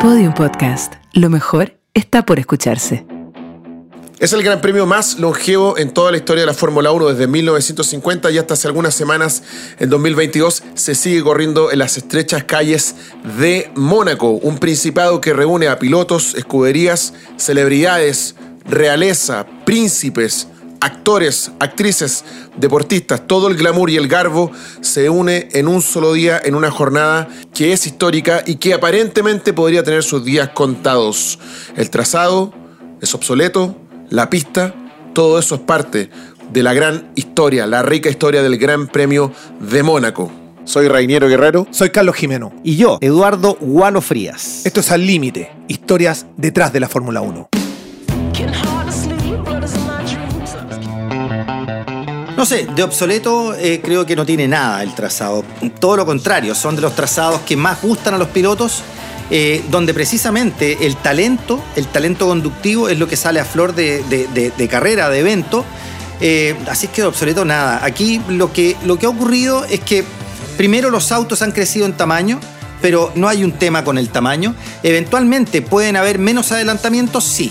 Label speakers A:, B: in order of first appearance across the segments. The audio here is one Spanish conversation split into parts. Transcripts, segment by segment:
A: Podium Podcast. Lo mejor está por escucharse.
B: Es el gran premio más longevo en toda la historia de la Fórmula 1 desde 1950 y hasta hace algunas semanas, en 2022, se sigue corriendo en las estrechas calles de Mónaco, un principado que reúne a pilotos, escuderías, celebridades, realeza, príncipes, actores, actrices, deportistas, todo el glamour y el garbo se une en un solo día, en una jornada que es histórica y que aparentemente podría tener sus días contados. El trazado es obsoleto, la pista, todo eso es parte de la gran historia, la rica historia del Gran Premio de Mónaco. Soy Rainiero Guerrero.
C: Soy Carlos Jimeno.
D: Y yo, Eduardo Gualo Frías.
C: Esto es Al Límite, historias detrás de la Fórmula 1.
D: No sé, de obsoleto eh, creo que no tiene nada el trazado. Todo lo contrario, son de los trazados que más gustan a los pilotos, eh, donde precisamente el talento, el talento conductivo es lo que sale a flor de, carrera, de evento. Eh, así que de obsoleto nada. Aquí lo que, lo que ha ocurrido es que primero los autos han crecido en tamaño, pero no hay un tema con el tamaño. Eventualmente pueden haber menos adelantamientos, sí,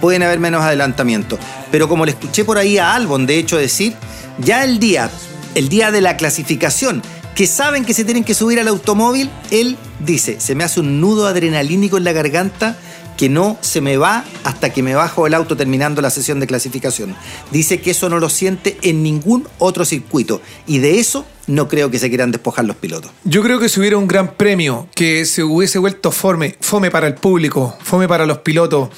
D: pueden haber menos adelantamientos. Pero como le escuché por ahí a Albon, de hecho, decir, ya el día, el día de la clasificación, que saben que se tienen que subir al automóvil, él dice, se me hace un nudo adrenalínico en la garganta que no se me va hasta que me bajo el auto terminando la sesión de clasificación. Dice que eso no lo siente en ningún otro circuito y de eso no creo que se quieran despojar los pilotos.
C: Yo creo que si hubiera un gran premio que se hubiese vuelto fome, fome para el público, fome para los pilotos,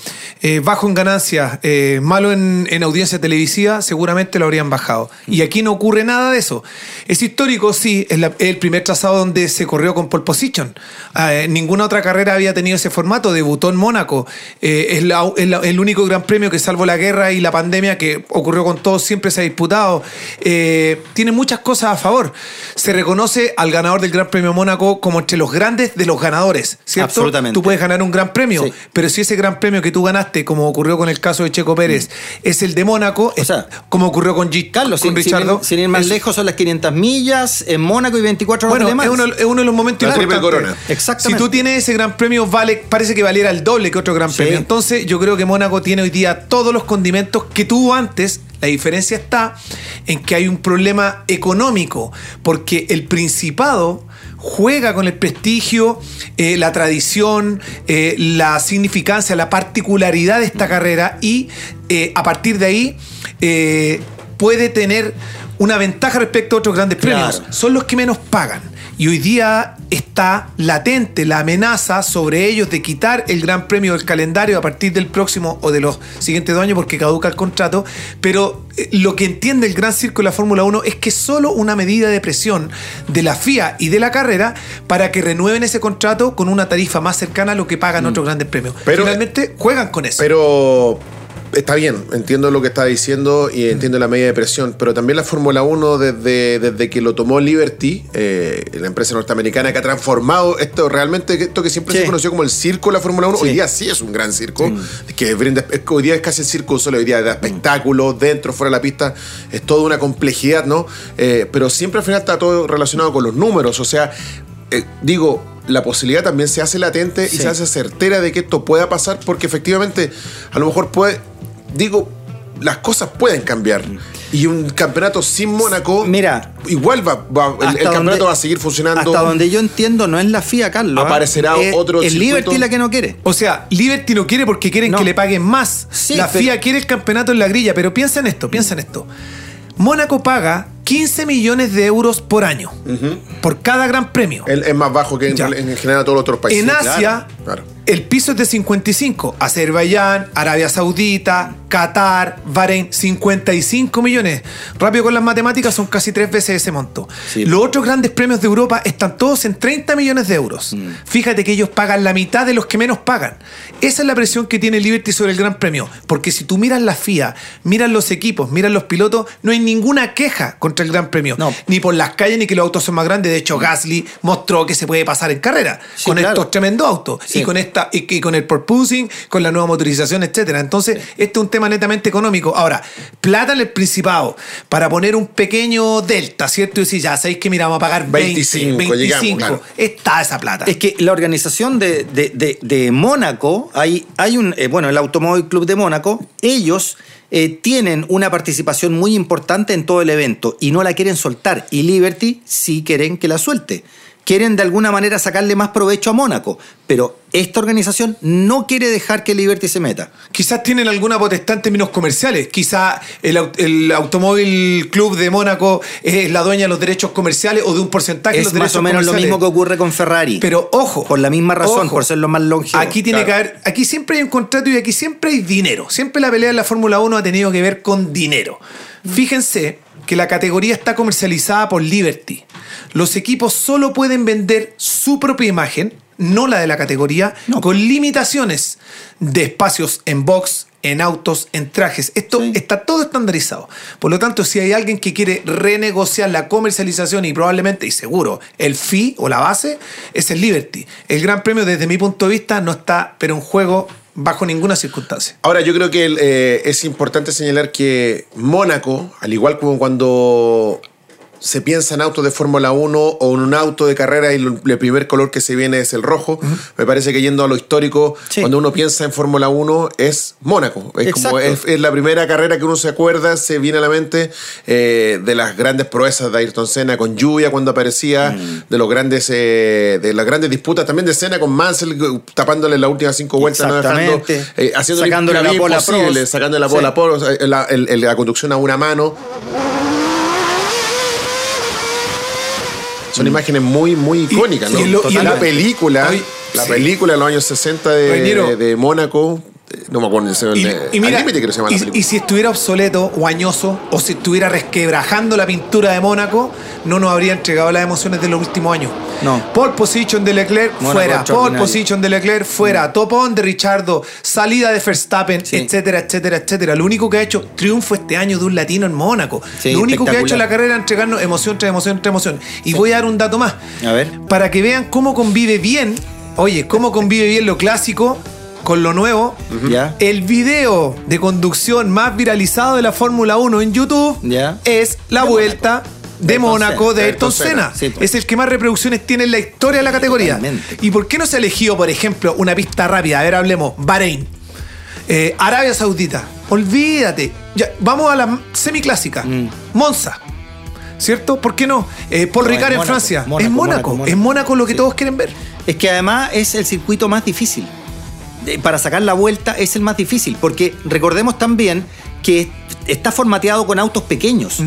C: eh, bajo en ganancias, eh, malo en, audiencia televisiva, seguramente lo habrían bajado. Y aquí no ocurre nada de eso. Es histórico, sí, es, el primer trazado donde se corrió con pole position. Eh, ninguna otra carrera había tenido ese formato, debutó en Mónaco. es, el único gran premio que salvo la guerra y la pandemia que ocurrió con todos, siempre se ha disputado. tiene muchas cosas a favor se reconoce al ganador del Gran Premio Mónaco como entre los grandes de los ganadores, ¿cierto?
D: Absolutamente.
C: Tú puedes ganar un gran premio, pero si ese gran premio que tú ganaste, como ocurrió con el caso de Checo Pérez, mm. es el de Mónaco, o sea, como ocurrió con G
D: Carlos, con sin, Sin, ir más lejos, son las 500 millas en Mónaco y 24 horas
C: bueno, Es uno, es uno de los momentos
B: importantes. Corona.
C: Exactamente. Si tú tienes ese gran premio, vale, parece que valiera el doble que otro gran premio. Entonces, yo creo que Mónaco tiene hoy día todos los condimentos que tuvo antes la diferencia está en que hay un problema económico, porque el Principado juega con el prestigio, eh, la tradición, eh, la significancia, la particularidad de esta carrera y eh, a partir de ahí puede tener una ventaja respecto a otros grandes premios. Son los que menos pagan. Y hoy día está latente la amenaza sobre ellos de quitar el Gran Premio del calendario a partir del próximo o de los siguientes dos años porque caduca el contrato. Pero eh, lo que entiende el Gran Circo de la Fórmula 1 es que es solo una medida de presión de la FIA y de la carrera para que renueven ese contrato con una tarifa más cercana a lo que pagan mm. otros grandes premios. Pero, Finalmente juegan con eso.
B: Pero está bien, entiendo lo que está diciendo y entiendo la medida de presión, pero también la Fórmula 1 desde, desde que lo tomó Liberty, eh, la empresa norteamericana que ha transformado esto realmente, esto que siempre se conoció como el circo de la Fórmula 1, hoy día sí es un gran circo, que hoy día es casi el circo solo, hoy día de espectáculos, dentro, fuera de la pista, es toda una complejidad, ¿no? Eh, pero siempre al final está todo relacionado con los números, o sea, eh, digo, la posibilidad también se hace latente y se hace certera de que esto pueda pasar porque efectivamente a lo mejor puede digo, las cosas pueden cambiar. Y un campeonato sin Mónaco.
D: Mira.
B: Igual va, el, campeonato va a seguir funcionando.
D: Hasta donde yo entiendo, no es la FIA, Carlos.
B: ¿ah? Aparecerá otro.
D: Es Liberty la que no quiere.
C: O sea, Liberty no quiere porque quieren que le paguen más. la FIA quiere el campeonato en la grilla, pero piensa en esto, piensa en esto. Mónaco paga 15 millones de euros por año por cada gran premio.
B: es más bajo que en, general todos los otros países.
C: En Asia, el piso es de 55. Azerbaiyán, Arabia Saudita, Qatar, Bahrein, 55 millones. Rápido con las matemáticas, son casi tres veces ese monto. Los otros grandes premios de Europa están todos en 30 millones de euros. Mm. Fíjate que ellos pagan la mitad de los que menos pagan. Esa es la presión que tiene Liberty sobre el Gran Premio. Porque si tú miras la FIA, miras los equipos, miras los pilotos, no hay ninguna queja con contra el Gran Premio.
D: No.
C: Ni por las calles ni que los autos son más grandes. De hecho, Gasly mostró que se puede pasar en carrera
D: Sí,
C: con
D: claro.
C: estos tremendos autos.
D: Sí.
C: Y con esta, y, y con el porpoising, con la nueva motorización, etcétera. Entonces, este es un tema netamente económico. Ahora, plata en el Principado para poner un pequeño delta, ¿cierto? Y decir, ya sabéis que mira, vamos a pagar 20,
B: 25,
C: 25.
B: llegamos, claro.
C: Está esa plata.
D: Es que la organización de, de- de- de Mónaco, hay, hay un, eh, bueno, el Automóvil Club de Mónaco, ellos eh, tienen una participación muy importante en todo el evento y no la quieren soltar. Y Liberty sí quieren que la suelte. Quieren de alguna manera sacarle más provecho a Mónaco, pero esta organización no quiere dejar que Liberty se meta.
C: Quizás tienen alguna potestad en términos comerciales. Quizás el, el Automóvil Club de Mónaco es la dueña de los derechos comerciales o de un porcentaje de
D: Es
C: los
D: más
C: derechos
D: o menos lo
C: comerciales.
D: mismo que ocurre con Ferrari.
C: Pero ojo.
D: Por la misma razón,
C: ojo,
D: por ser los más longevos.
C: Aquí tiene
B: Claro.
C: que haber, aquí siempre hay un contrato y aquí siempre hay dinero. Siempre la pelea en la Fórmula 1 ha tenido que ver con dinero. Fíjense que la categoría está comercializada por Liberty. Los equipos solo pueden vender su propia imagen, no la de la categoría,
D: No.
C: con limitaciones de espacios en box, en autos, en trajes. Esto
D: Sí.
C: está todo estandarizado. Por lo tanto, si hay alguien que quiere renegociar la comercialización y probablemente, y seguro, el fee o la base, es el Liberty. El Gran Premio, desde mi punto de vista, no está, pero en juego bajo ninguna circunstancia.
B: Ahora, yo creo que eh, es importante señalar que Mónaco, al igual como cuando se piensa en autos de Fórmula 1 o en un auto de carrera y el primer color que se viene es el rojo, me parece que yendo a lo histórico,
D: Sí.
B: cuando uno piensa en Fórmula 1 es Mónaco. Es, como, es, es la primera carrera que uno se acuerda, se viene a la mente eh, de las grandes proezas de Ayrton Senna con lluvia cuando aparecía,
D: Mm.
B: de los grandes de las grandes disputas también de Senna con Mansell eh, tapándole las últimas cinco vueltas, no dejando, eh, haciendo
D: Sacándole la bola Prost.
B: sacando la
D: Sí.
B: bola a Prost, eh, la, el- el- la conducción a una mano. Son imágenes muy, muy
C: Y-
B: icónicas, ¿no?
C: y lo- y
B: la
C: el-
B: película,
C: Ay,
B: la
C: sí.
B: película de los años 60 de,
C: Reñero.
B: de Mónaco, no me acuerdo, se
C: Y, y mira,
B: Al límite creo que se llama la
C: y-
B: película.
C: y si estuviera obsoleto o añoso, o si estuviera resquebrajando la pintura de Mónaco, no nos habría entregado las emociones de los últimos años.
D: No.
C: Pole position de Leclerc,
D: Mónaco
C: fuera. Pole position de Leclerc, fuera. Top on de Richardo, salida de Verstappen,
D: Sí.
C: etcétera, etcétera, etcétera. Lo único que ha hecho, triunfo este año de un latino en Mónaco.
D: Sí,
C: Lo único que ha hecho en la carrera es entregarnos emoción tras emoción tras emoción. Y voy a dar un dato más.
D: A ver.
C: Para que vean cómo convive bien, oye, cómo convive bien lo clásico con lo nuevo. El video de conducción más viralizado de la Fórmula 1 en YouTube es la
D: De
C: vuelta de Mónaco de Ayrton Senna.
D: Sí, pues.
C: Es el que más reproducciones tiene en la historia de la categoría.
D: Totalmente.
C: ¿Y por qué no se ha elegido, por ejemplo, una pista rápida? A ver, hablemos. Bahrein. Eh, Arabia Saudita. Olvídate. Ya, vamos a la semiclásica.
D: Mm.
C: Monza. ¿Cierto? ¿Por qué no? Eh, Paul
D: No,
C: Ricard en
D: Mónaco,
C: Francia.
D: Mónaco,
C: es Mónaco. Es Mónaco lo que
D: Sí.
C: todos quieren ver.
D: Es que además es el circuito más difícil. Para sacar la vuelta es el más difícil, porque recordemos también que está formateado con autos pequeños.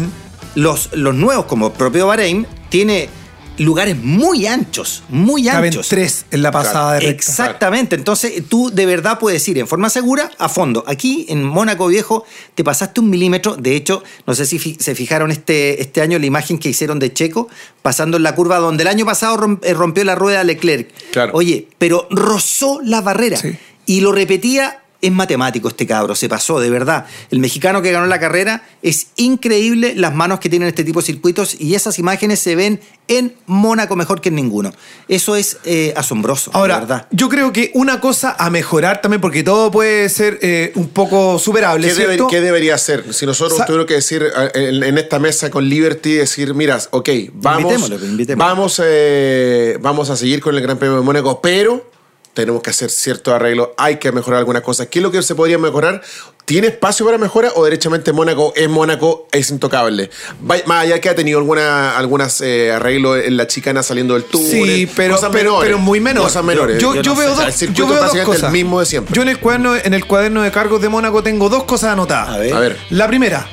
D: Los, los nuevos, como el propio Bahrein, tiene lugares muy anchos, muy
C: Caben
D: anchos.
C: tres en la pasada de recta.
D: Exactamente, entonces tú de verdad puedes ir en forma segura a fondo. Aquí en Mónaco Viejo te pasaste un milímetro, de hecho, no sé si fi- se fijaron este, este año la imagen que hicieron de Checo pasando en la curva donde el año pasado eh, rompió la rueda Leclerc.
B: Claro.
D: Oye, pero rozó la barrera
C: Sí.
D: y lo repetía. Es matemático este cabro, se pasó, de verdad. El mexicano que ganó la carrera es increíble las manos que tienen este tipo de circuitos y esas imágenes se ven en Mónaco mejor que en ninguno. Eso es eh, asombroso, de
C: Ahora,
D: verdad.
C: yo creo que una cosa a mejorar también, porque todo puede ser eh, un poco superable,
B: ¿Qué, qué debería hacer? Si nosotros
C: Sa-
B: tuviéramos que decir eh, en, en esta mesa con Liberty, decir, mira, ok, vamos,
D: Invitémoslo, invitémoslo.
B: vamos, eh, vamos a seguir con el Gran Premio de Mónaco, pero tenemos que hacer ciertos arreglos, hay que mejorar algunas cosas. ¿Qué es lo que se podría mejorar? ¿Tiene espacio para mejora o derechamente Mónaco es Mónaco, es intocable? Más allá que ha tenido alguna, algunas eh, arreglos en la chicana saliendo del túnel.
C: Sí, pero,
B: cosas
C: pero,
B: menores,
C: pero muy menor.
B: Cosas menores.
C: Yo,
D: Yo
C: yo
D: no
C: veo
D: sé.
C: Dos,
B: el
C: yo veo dos
B: básicamente
C: cosas.
B: el mismo de siempre.
C: Yo en el cuaderno, en el cuaderno de cargos de Mónaco tengo dos cosas anotadas.
D: A ver.
B: A ver.
C: La primera,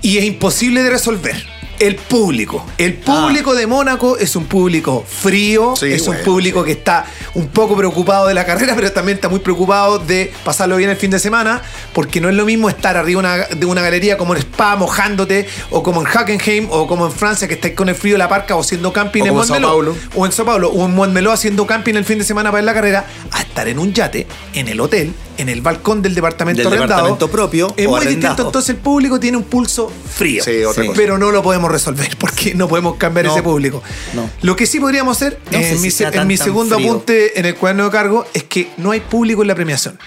C: y es imposible de resolver. El público. El público de Mónaco es un público frío,
B: Sí,
C: es un público que está un poco preocupado de la carrera, pero también está muy preocupado de pasarlo bien el fin de semana, porque no es lo mismo estar arriba una- de una galería como en Spa mojándote, o como en Hackenheim, o como en Francia que estáis con el frío de la parca o haciendo camping
B: O
C: en Montmeló, o en Sao Paulo, o en Montmeló haciendo camping el fin de semana para ir a la carrera, a estar en un yate, en el hotel, en el balcón del departamento
D: Del
C: arrendado.
D: departamento propio
C: Es
D: o
C: muy
D: arrendado.
C: distinto, entonces el público tiene un pulso frío.
B: Sí, otra
D: Sí.
B: cosa.
C: Pero no lo podemos resolver porque no podemos cambiar
D: No,
C: ese público.
D: no.
C: Lo que sí podríamos hacer,
D: No
C: en,
D: si
C: mi,
D: sea
C: en
D: tan,
C: mi segundo apunte en el cuaderno de cargo, es que no hay público en la premiación.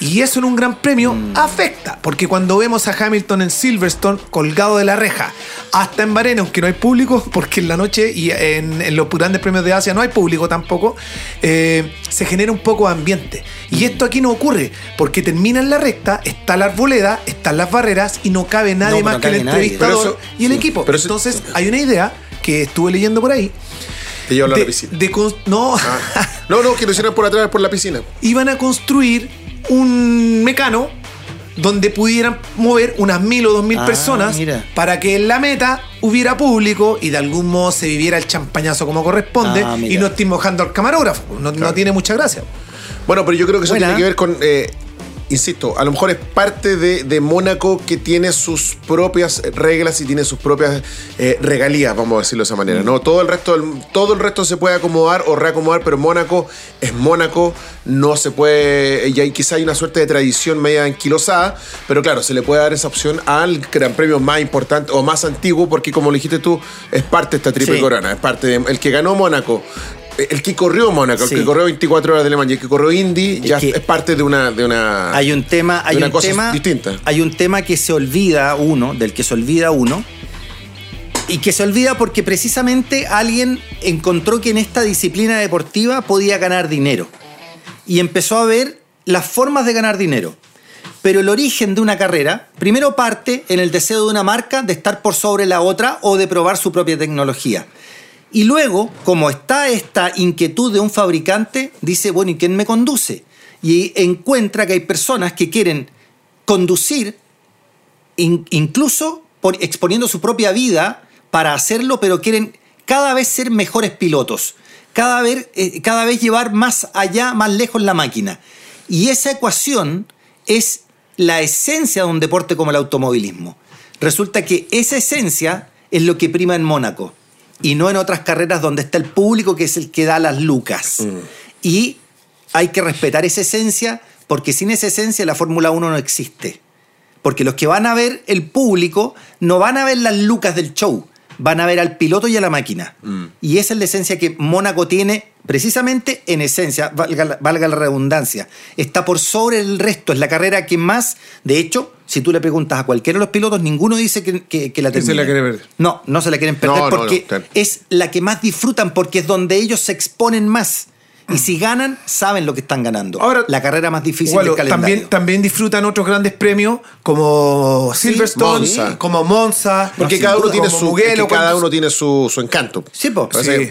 C: Y eso en un gran premio
D: Mm.
C: afecta, porque cuando vemos a Hamilton en Silverstone colgado de la reja, hasta en Bahrein, aunque no hay público, porque en la noche y en, en los grandes premios de Asia no hay público tampoco, eh, se genera un poco de ambiente.
D: Mm.
C: Y esto aquí no ocurre, porque termina en la recta, está la arboleda, están las barreras y no cabe nadie
D: No,
C: más
D: no
C: que el entrevistador
B: eso-
C: y el
B: sí,
C: equipo.
B: pero eso-
C: Entonces hay una idea que estuve leyendo por ahí.
B: Te llevo a la
C: de-
B: piscina.
C: de no,
B: Ah. No, no, que lo hicieran por atrás, por la piscina.
C: iban a construir un mecano donde pudieran mover unas mil o dos mil
D: Ah,
C: personas
D: mira.
C: para que en la meta hubiera público y de algún modo se viviera el champañazo como corresponde
D: Ah,
C: y no estés mojando al camarógrafo. No, no tiene mucha gracia.
B: Bueno, pero yo creo que eso
D: Buena.
B: tiene que ver con, eh, insisto, a lo mejor es parte de, de Mónaco que tiene sus propias reglas y tiene sus propias eh, regalías, vamos a decirlo de esa manera. ¿no? Todo, el resto del- todo el resto se puede acomodar o reacomodar, pero Mónaco es Mónaco, no se puede, y ahí quizá hay una suerte de tradición media anquilosada, pero claro, se le puede dar esa opción al gran premio más importante o más antiguo, porque como lo dijiste tú, es parte de esta triple
D: Sí.
B: corona, es parte de, el que ganó Mónaco. El que corrió Mónaco,
D: Sí.
B: el que corrió 24 horas de Le Mans y el que corrió Indy, ya es parte de una, de una.
D: Hay un tema, hay un tema,
B: distinta.
D: hay un tema que se olvida uno, del que se olvida uno, y que se olvida porque precisamente alguien encontró que en esta disciplina deportiva podía ganar dinero y empezó a ver las formas de ganar dinero. Pero el origen de una carrera primero parte en el deseo de una marca de estar por sobre la otra o de probar su propia tecnología. Y luego, como está esta inquietud de un fabricante, dice, bueno, ¿y quién me conduce? Y encuentra que hay personas que quieren conducir in- incluso exponiendo su propia vida para hacerlo, pero quieren cada vez ser mejores pilotos, cada vez, eh, cada vez llevar más allá, más lejos la máquina. Y esa ecuación es la esencia de un deporte como el automovilismo. Resulta que esa esencia es lo que prima en Mónaco y no en otras carreras donde está el público que es el que da las lucas. Y hay que respetar esa esencia porque sin esa esencia la Fórmula 1 no existe. Porque los que van a ver el público no van a ver las lucas del show, van a ver al piloto y a la máquina. Y esa es la esencia que Mónaco tiene precisamente en esencia, valga la, valga la redundancia. Está por sobre el resto, es la carrera que más, de hecho, si tú le preguntas a cualquiera de los pilotos, ninguno dice que, que- que la
C: se la quiere perder.
D: No, no se la quieren perder
B: No, no,
D: porque
B: no, claro.
D: es la que más disfrutan, porque es donde ellos se exponen más. Y si ganan, saben lo que están ganando.
C: Ahora,
D: la carrera más difícil
C: Igual,
D: del calendario.
C: también, también disfrutan otros grandes premios como Silverstone,
B: Monza.
C: como Monza,
B: Porque cada uno tiene su, que cada
C: cuando-
B: uno tiene su, su encanto.
D: Sí, po.
C: Sí.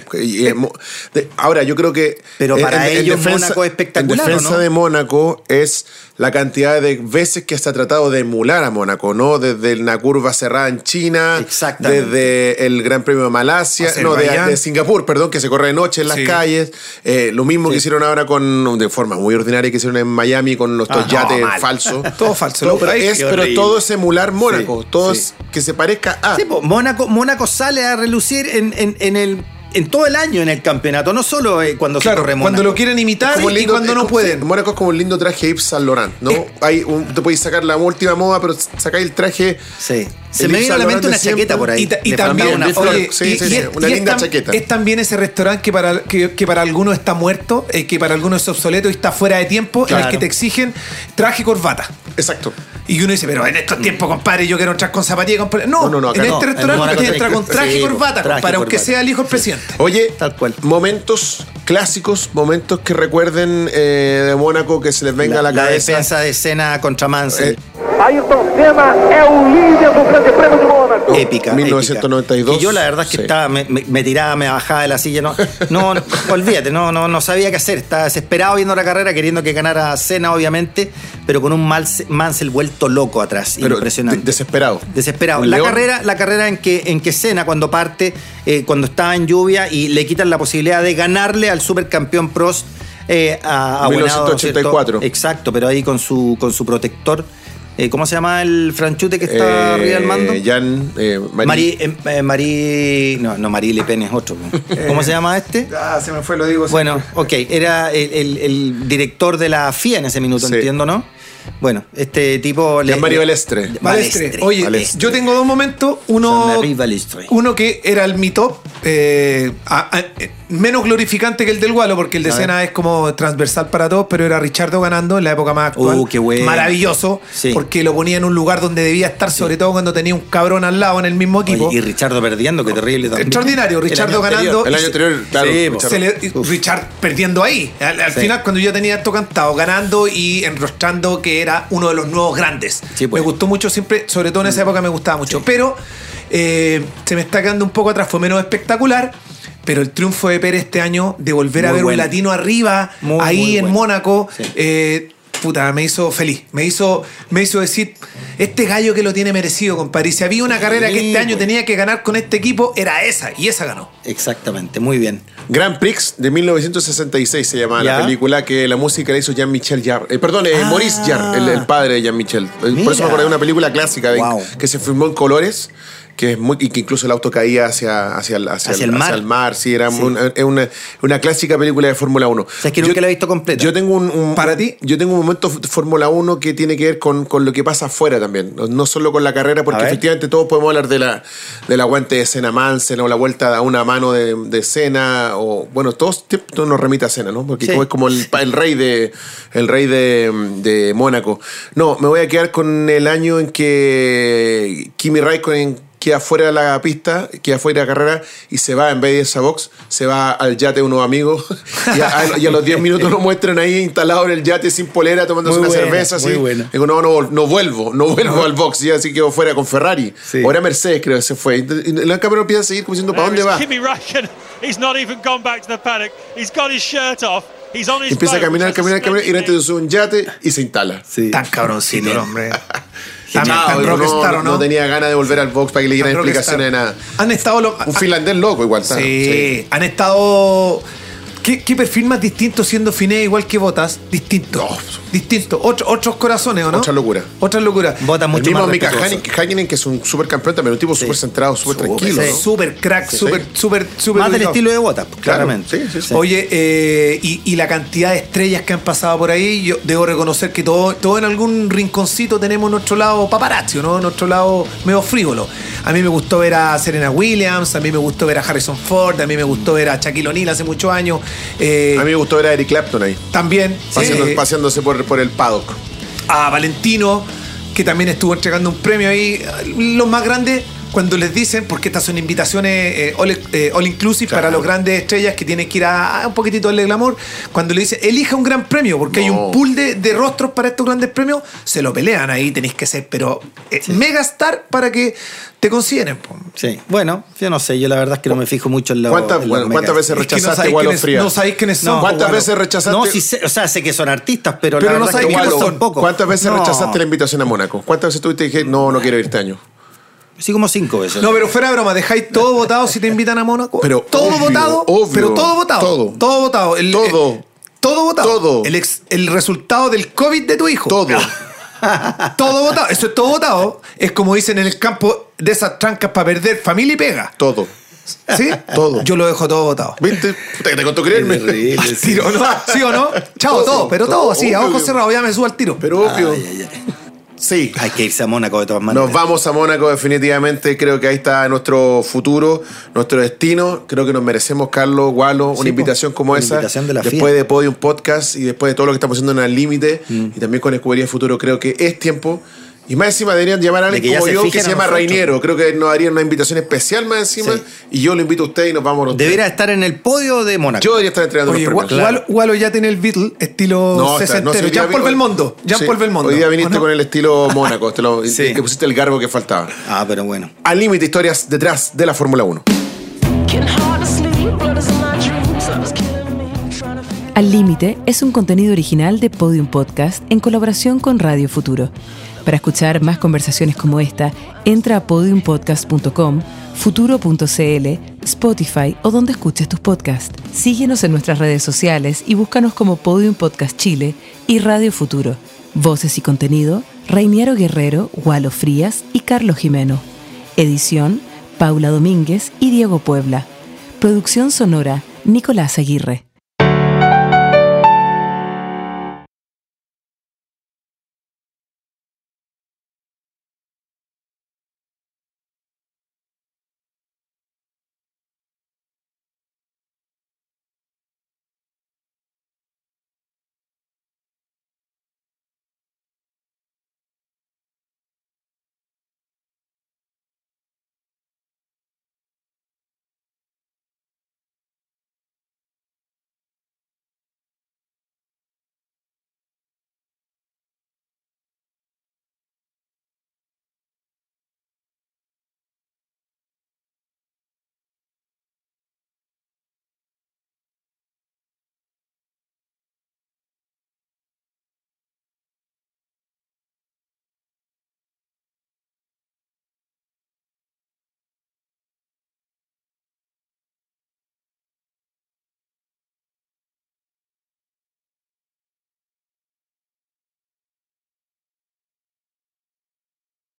B: ahora, yo creo que.
D: Pero para
B: en- en
D: ellos Mónaco es espectacular,
B: En defensa de Mónaco es la cantidad de veces que se ha tratado de emular a Mónaco, ¿no? Desde una curva cerrada en China,
D: Exactamente.
B: desde el Gran Premio de Malasia, no, de, Singapur, perdón, que se corre de noche en las
C: Sí.
B: calles. Eh, lo mismo que hicieron ahora con, de forma muy ordinaria, que hicieron en Miami con los dos
D: Ah,
B: yates
D: no,
B: falsos.
C: Todo falso.
B: Todo, pero, es, pero todo es emular Mónaco,
D: Sí,
B: todo
D: sí.
B: es que se parezca a.
D: Mónaco, Mónaco sale a relucir en, en- en el, en todo el año en el campeonato, no solo eh, cuando se
C: Claro,
D: corre
C: cuando lo quieren imitar
B: Como
C: y
B: lindo-
C: cuando
B: es
C: no
B: como-
C: pueden.
B: Mónaco es como un lindo traje Yves Saint Laurent, ¿no? Hay un- te podéis sacar la última moda, pero sacáis el traje.
D: Sí. Se me
B: Yves
D: viene a la mente una
B: de
D: chaqueta por ahí.
C: Y, también,
D: una
B: de
C: oye,
B: Sí,
C: y-
B: sí,
C: y
B: sí,
C: es-
B: una
C: y es
B: linda
C: tam-
B: chaqueta.
C: Es también ese restaurante que para, que, que para algunos está muerto, eh, que para algunos es obsoleto y está fuera de tiempo, en el que te exigen traje y corbata.
B: Exacto.
C: Y uno dice, pero en estos tiempos, compadre, yo quiero entrar con zapatilla, compadre. No,
B: No, no,
C: en este restaurante usted entra con traje y corbata, compadre, aunque sea el hijo del presidente.
B: Oye,
D: Tal cual.
B: momentos clásicos, momentos que recuerden eh, de Mónaco que se les venga
D: La,
B: a la,
D: la
B: cabeza.
D: defensa de escena contra Mansell.
B: Eh,
E: Ayrton Senna é o líder do Grande Prêmio de Mônaco.
D: épica.
B: 1992.
D: épica. Y yo la verdad es que
B: Sí.
D: estaba, me, tiraba, me bajaba de la silla. No, no, no, olvídate, no, no, no sabía qué hacer. Estaba desesperado viendo la carrera, queriendo que ganara Senna, obviamente, pero con un Mansell vuelto loco atrás.
B: Pero
D: impresionante.
B: de- desesperado.
D: Desesperado.
B: Un
D: La carrera, la carrera en que, en que Senna, cuando parte, eh, cuando estaba en lluvia y le quitan la posibilidad de ganarle al supercampeón Prost eh, a, a
B: 1984.
D: ¿cierto? Exacto, pero ahí con su, con su protector. Eh, ¿Cómo se llama el franchute que está
B: Eh,
D: arriba del mando?
B: Jan, eh,
D: Marí, eh, eh, Marí- no, no, Marí Le Pen es otro. ¿Cómo se llama este?
C: Ah, se me fue, lo digo.
D: Bueno, ok, era el, el- el director de la FIA en ese minuto,
B: Sí.
D: entiendo, ¿no? Bueno, este tipo... le-
B: Jean-Marie Balestre.
C: Balestre. Oye,
B: Balestre.
C: yo tengo dos momentos. Uno, uno que era el mi top, eh, a- a- menos glorificante que el del Gualo, porque el de
D: A ver.
C: Sena es como transversal para todos, pero era Richardo ganando en la época más actual.
D: Uh, qué bueno.
C: Maravilloso,
D: Sí.
C: porque lo ponía en un lugar donde debía estar, sobre todo cuando tenía un cabrón al lado en el mismo equipo.
D: Oye, y Richardo perdiendo, qué terrible también.
C: Extraordinario, Richardo ganando.
B: El año anterior, claro.
D: Sí,
B: Richard-
C: Se le-
D: Uf.
C: Richard perdiendo ahí. Al, final, cuando yo tenía esto cantado, ganando y enrostrando que era uno de los nuevos grandes.
D: Pues.
C: Me gustó mucho siempre, sobre todo en esa época me gustaba mucho. Pero eh, se me está quedando un poco atrás, fue menos espectacular. Pero el triunfo de Pérez este año, de volver a ver
D: bueno.
C: un latino arriba,
D: Muy,
C: ahí
D: muy
C: en
D: bueno.
C: Mónaco,
D: Sí.
C: eh, puta, me hizo feliz. Me hizo, me hizo decir, este gallo que lo tiene merecido, compadre. Y si había una carrera que este año
D: pues.
C: tenía que ganar con este equipo, era esa. Y esa ganó.
D: Exactamente, muy bien.
B: Grand Prix de 1966 se llamaba
D: Ya.
B: la película que la música la hizo Jean-Michel Jarre. Eh, perdón, eh,
D: Ah.
B: Maurice Jarre, el, el padre de Jean-Michel. Por eso me acordé de una película clásica de-
D: Wow.
B: que se filmó en colores. Que es muy, y que incluso el auto caía hacia, hacia, el, hacia,
D: Hacia
B: el,
D: el mar.
B: hacia el mar. Sí, era
D: Sí.
B: Una, es una, una clásica película de Fórmula 1.
D: sea, es que nunca la he visto completa.
B: Yo tengo un, un-
C: ¿Para ti?
B: Yo tengo un momento de Fórmula 1 que tiene que ver con, con lo que pasa afuera también. No, solo con la carrera, porque efectivamente todos podemos hablar de la, del aguante de Senna Mansen o la vuelta a una mano de, de Senna. O, bueno, todos todo nos remite a Senna, ¿no? Porque
D: Sí.
B: como es como el, pa- el rey de el rey de, de Mónaco. No, me voy a quedar con el año en que Kimi Raikkonen queda fuera de la pista, queda fuera de la carrera y se va, en vez de esa box, se va al yate de unos amigos y a, y a los 10 minutos lo muestran ahí instalado en el yate sin polera, tomándose
D: Muy
B: una
D: buena,
B: cerveza.
D: muy
B: así.
D: buena.
B: Digo, no, no, no vuelvo, no vuelvo al box. Y así quedó fuera con Ferrari.
D: Sí.
B: Era Mercedes, creo que se fue. Y la cámara empieza a seguir como diciendo, ¿para dónde va?
F: Kimi Raikkonen. He's not even gone back to the paddock. He's got his shirt off. He's on his
B: Y empieza a caminar, caminar, caminar y de un yate y se instala.
D: Sí.
C: Tan cabroncito el hombre. Tan, rockstar,
B: no,
C: ¿o no?
B: no tenía ganas de volver al box para que le dieran explicaciones de nada.
C: Han estado los.
B: Un finlandés loco igual. ¿sabes?
C: Sí, han estado. ¿Qué, qué perfil más distinto siendo Finé igual que Botas? Distinto. Distinto. Otro- otros corazones, ¿o no?
B: Otra locura.
C: Otra locura.
D: Bota
B: El
D: mucho
B: mismo
D: más
B: Mika. Hakkinen- que es un super campeón también, un tipo súper centrado, súper tranquilo.
D: sí.
B: ¿no?
C: Súper crack,
B: Sí.
C: súper, súper, súper.
D: Más del estilo de Botas, claramente.
B: sí, sí, sí.
C: Oye, eh, y, y la cantidad de estrellas que han pasado por ahí, yo debo reconocer que todo, todo en algún rinconcito tenemos nuestro lado paparazzo, ¿no? Nuestro lado medio frívolo. A mí me gustó ver a Serena Williams, a mí me gustó ver a Harrison Ford, a mí me gustó ver a Shaquille O'Neal hace muchos años. eh,
B: A mí me gustó ver a Eric Clapton ahí,
C: también
B: paseando-
C: eh,
B: paseándose por, por el paddock.
C: a Valentino, que también estuvo entregando un premio ahí. Los más grandes, cuando les dicen, porque estas son invitaciones eh, all, eh, all inclusive
B: Claro.
C: para los grandes estrellas que tienen que ir a, a un poquitito darle glamour, cuando le dicen, elija un gran premio, porque hay un pool de, de rostros para estos grandes premios, se lo pelean ahí, tenéis que ser, pero eh, mega star para que te consideren.
D: Sí. Bueno, yo no sé, yo la verdad es que no me fijo mucho en la.
B: ¿Cuántas, bueno, ¿cuántas veces
C: Es que no
B: rechazaste
C: sabéis quiénes- no sabéis quiénes son,
B: ¿Cuántas veces rechazaste?
D: No, sí sé, o sea, sé que son artistas, pero,
C: Pero
D: la
C: no
D: verdad
C: sabes
D: es que
C: quiénes son.
B: ¿Cuántas veces
D: No.
B: rechazaste la invitación a Mónaco? ¿Cuántas veces tú te dije, no, no quiero ir este año?
D: Sí, como cinco veces.
C: No, pero fuera de broma, dejáis todo votado si te invitan a Mónaco.
B: Pero
C: todo
B: obvio,
C: votado.
B: obvio.
C: pero todo votado.
B: Todo.
C: Todo votado. El-
B: Todo.
C: el- todo votado.
B: Todo.
C: El, ex- el resultado del COVID de tu hijo.
B: Todo.
C: Todo votado. Eso es todo votado. Es como dicen en el campo de esas trancas para perder familia y pega.
B: Todo.
C: ¿Sí?
B: Todo.
C: Yo lo dejo todo votado.
B: ¿Viste? Puta, que te costó creerme.
C: Al tiro, ¿no? ¿Sí o no? Chao, todo, pero todo, así, a
B: obvio.
C: ojos cerrados, ya me subo al tiro.
B: Pero obvio. Sí.
D: Hay que irse a Mónaco de todas maneras.
B: Nos vamos a Mónaco definitivamente. Creo que ahí está nuestro futuro, nuestro destino. Creo que nos merecemos, Carlos, Gualo,
D: Sí,
B: una invitación como
D: Una
B: esa.
D: invitación de la
B: después
D: FIA.
B: de Podium Podcast y después de todo lo que estamos haciendo en el límite
D: Mm.
B: y también con Escudería Futuro, creo que es tiempo Y más encima deberían llamar a alguien como
D: se
B: yo que se
D: a
B: llama. Rainiero. Creo que nos harían una invitación especial más encima.
D: Sí.
B: Y yo lo invito a usted y nos vamos los tres.
D: Debería estar en el podio de Mónaco.
B: Yo debería estar entrenando
C: Oye,
B: los premios.
C: Walo, Walo ya tiene el Beatle estilo
B: No, está-
C: sesentero.
B: no, si hoy día
C: Jean-Paul
B: vi-
C: Belmondo. Jean-Paul
B: Sí,
C: Belmondo.
B: Hoy día viniste
C: ¿o no?
B: con el estilo Mónaco. Te lo,
D: Sí.
B: Que pusiste el garbo que faltaba.
D: Ah, pero bueno.
B: Al límite, historias detrás de la Fórmula 1.
G: Can hardly sleep, blood is in my dreams. I was killing me, trying to figure
A: Al Límite es un contenido original de Podium Podcast en colaboración con Radio Futuro. Para escuchar más conversaciones como esta, entra a podiumpodcast.com, futuro.cl, Spotify o donde escuches tus podcasts. Síguenos en nuestras redes sociales y búscanos como Podium Podcast Chile y Radio Futuro. Voces y contenido, Reiniero Guerrero, Walo Frías y Carlos Jimeno. Edición, Paula Domínguez y Diego Puebla. Producción sonora, Nicolás Aguirre.